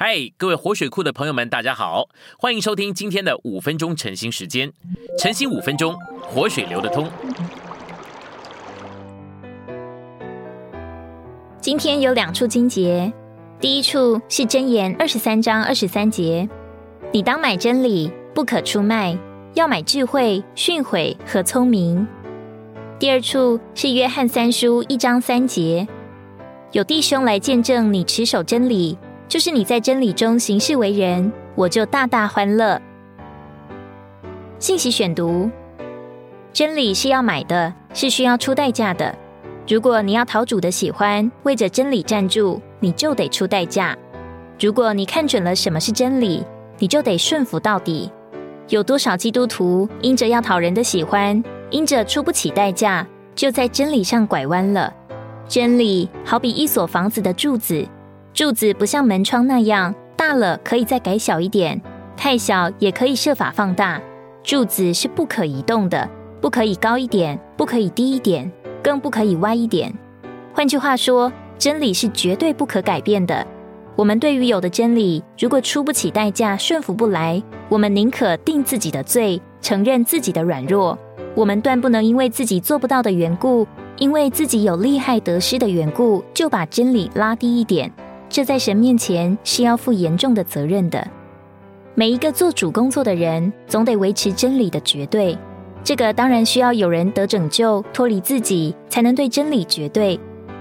嗨，各位活水库的朋友们，大家好，欢迎收听今天的五分钟晨兴时间。晨兴五分钟，活水流得通。今天有两处经节，第一处是箴言二十三章二十三节：你当买真理，不可出卖；要买智慧、训诲和聪明。第二处是约翰三书一章三节：有弟兄来见证你持守真理。就是你在真理中行事为人，我就大大欢乐。信息选读：真理是要买的，是需要出代价的。如果你要讨主的喜欢，为着真理站住，你就得出代价。如果你看准了什么是真理，你就得顺服到底。有多少基督徒因着要讨人的喜欢，因着出不起代价，就在真理上拐弯了？真理好比一所房子的柱子。柱子不像门窗那样大了，可以再改小一点；太小也可以设法放大。柱子是不可移动的，不可以高一点，不可以低一点，更不可以歪一点。换句话说，真理是绝对不可改变的。我们对于有的真理，如果出不起代价，顺服不来，我们宁可定自己的罪，承认自己的软弱。我们断不能因为自己做不到的缘故，因为自己有利害得失的缘故，就把真理拉低一点。这在神面前是要负严重的责任的。每一个做主工作的人，总得维持真理的绝对。这个当然需要有人得拯救，脱离自己，才能对真理绝对。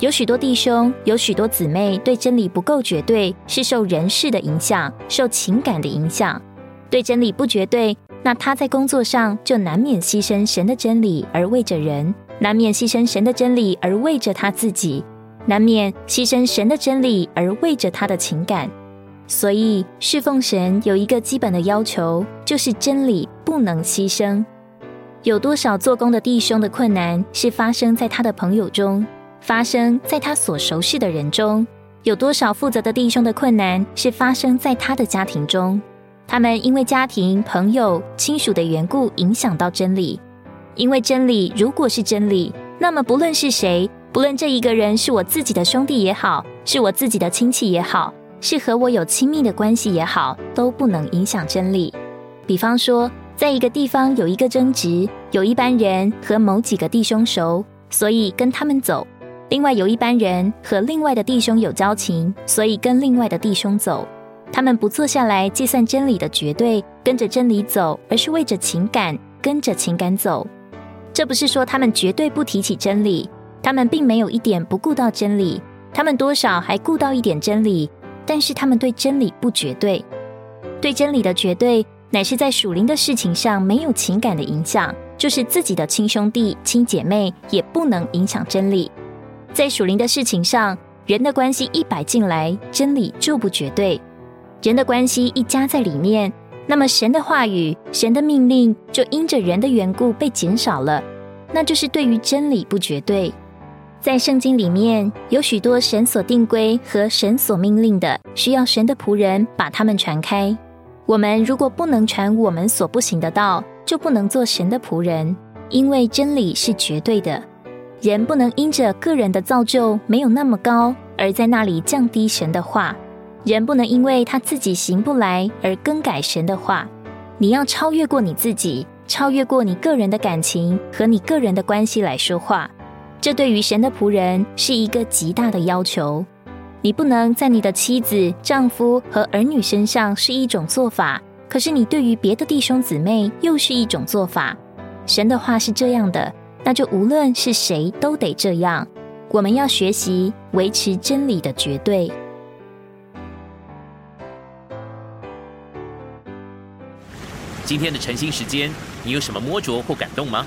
有许多弟兄，有许多姊妹，对真理不够绝对，是受人事的影响，受情感的影响，对真理不绝对。那他在工作上就难免牺牲神的真理而为着人，难免牺牲神的真理而为着他自己。难免牺牲神的真理而为着他的情感，所以侍奉神有一个基本的要求，就是真理不能牺牲。有多少做工的弟兄的困难是发生在他的朋友中，发生在他所熟悉的人中？有多少负责的弟兄的困难是发生在他的家庭中？他们因为家庭、朋友、亲属的缘故影响到真理。因为真理如果是真理，那么不论是谁。不论这一个人是我自己的兄弟也好，是我自己的亲戚也好，是和我有亲密的关系也好，都不能影响真理。比方说，在一个地方有一个争执，有一班人和某几个弟兄熟，所以跟他们走；另外有一班人和另外的弟兄有交情，所以跟另外的弟兄走。他们不坐下来计算真理的绝对，跟着真理走，而是为着情感跟着情感走。这不是说他们绝对不提起真理。他们并没有一点不顾到真理，他们多少还顾到一点真理，但是他们对真理不绝对。对真理的绝对，乃是在属灵的事情上没有情感的影响，就是自己的亲兄弟、亲姐妹也不能影响真理。在属灵的事情上，人的关系一摆进来，真理就不绝对。人的关系一加在里面，那么神的话语、神的命令就因着人的缘故被减少了，那就是对于真理不绝对。在圣经里面有许多神所定规和神所命令的，需要神的仆人把他们传开。我们如果不能传我们所不行的道，就不能做神的仆人，因为真理是绝对的。人不能因着个人的造就没有那么高，而在那里降低神的话；人不能因为他自己行不来而更改神的话。你要超越过你自己，超越过你个人的感情和你个人的关系来说话。这对于神的仆人是一个极大的要求。你不能在你的妻子、丈夫和儿女身上是一种做法，可是你对于别的弟兄姊妹又是一种做法。神的话是这样的，那就无论是谁都得这样。我们要学习维持真理的绝对。今天的晨兴时间，你有什么摸着或感动吗？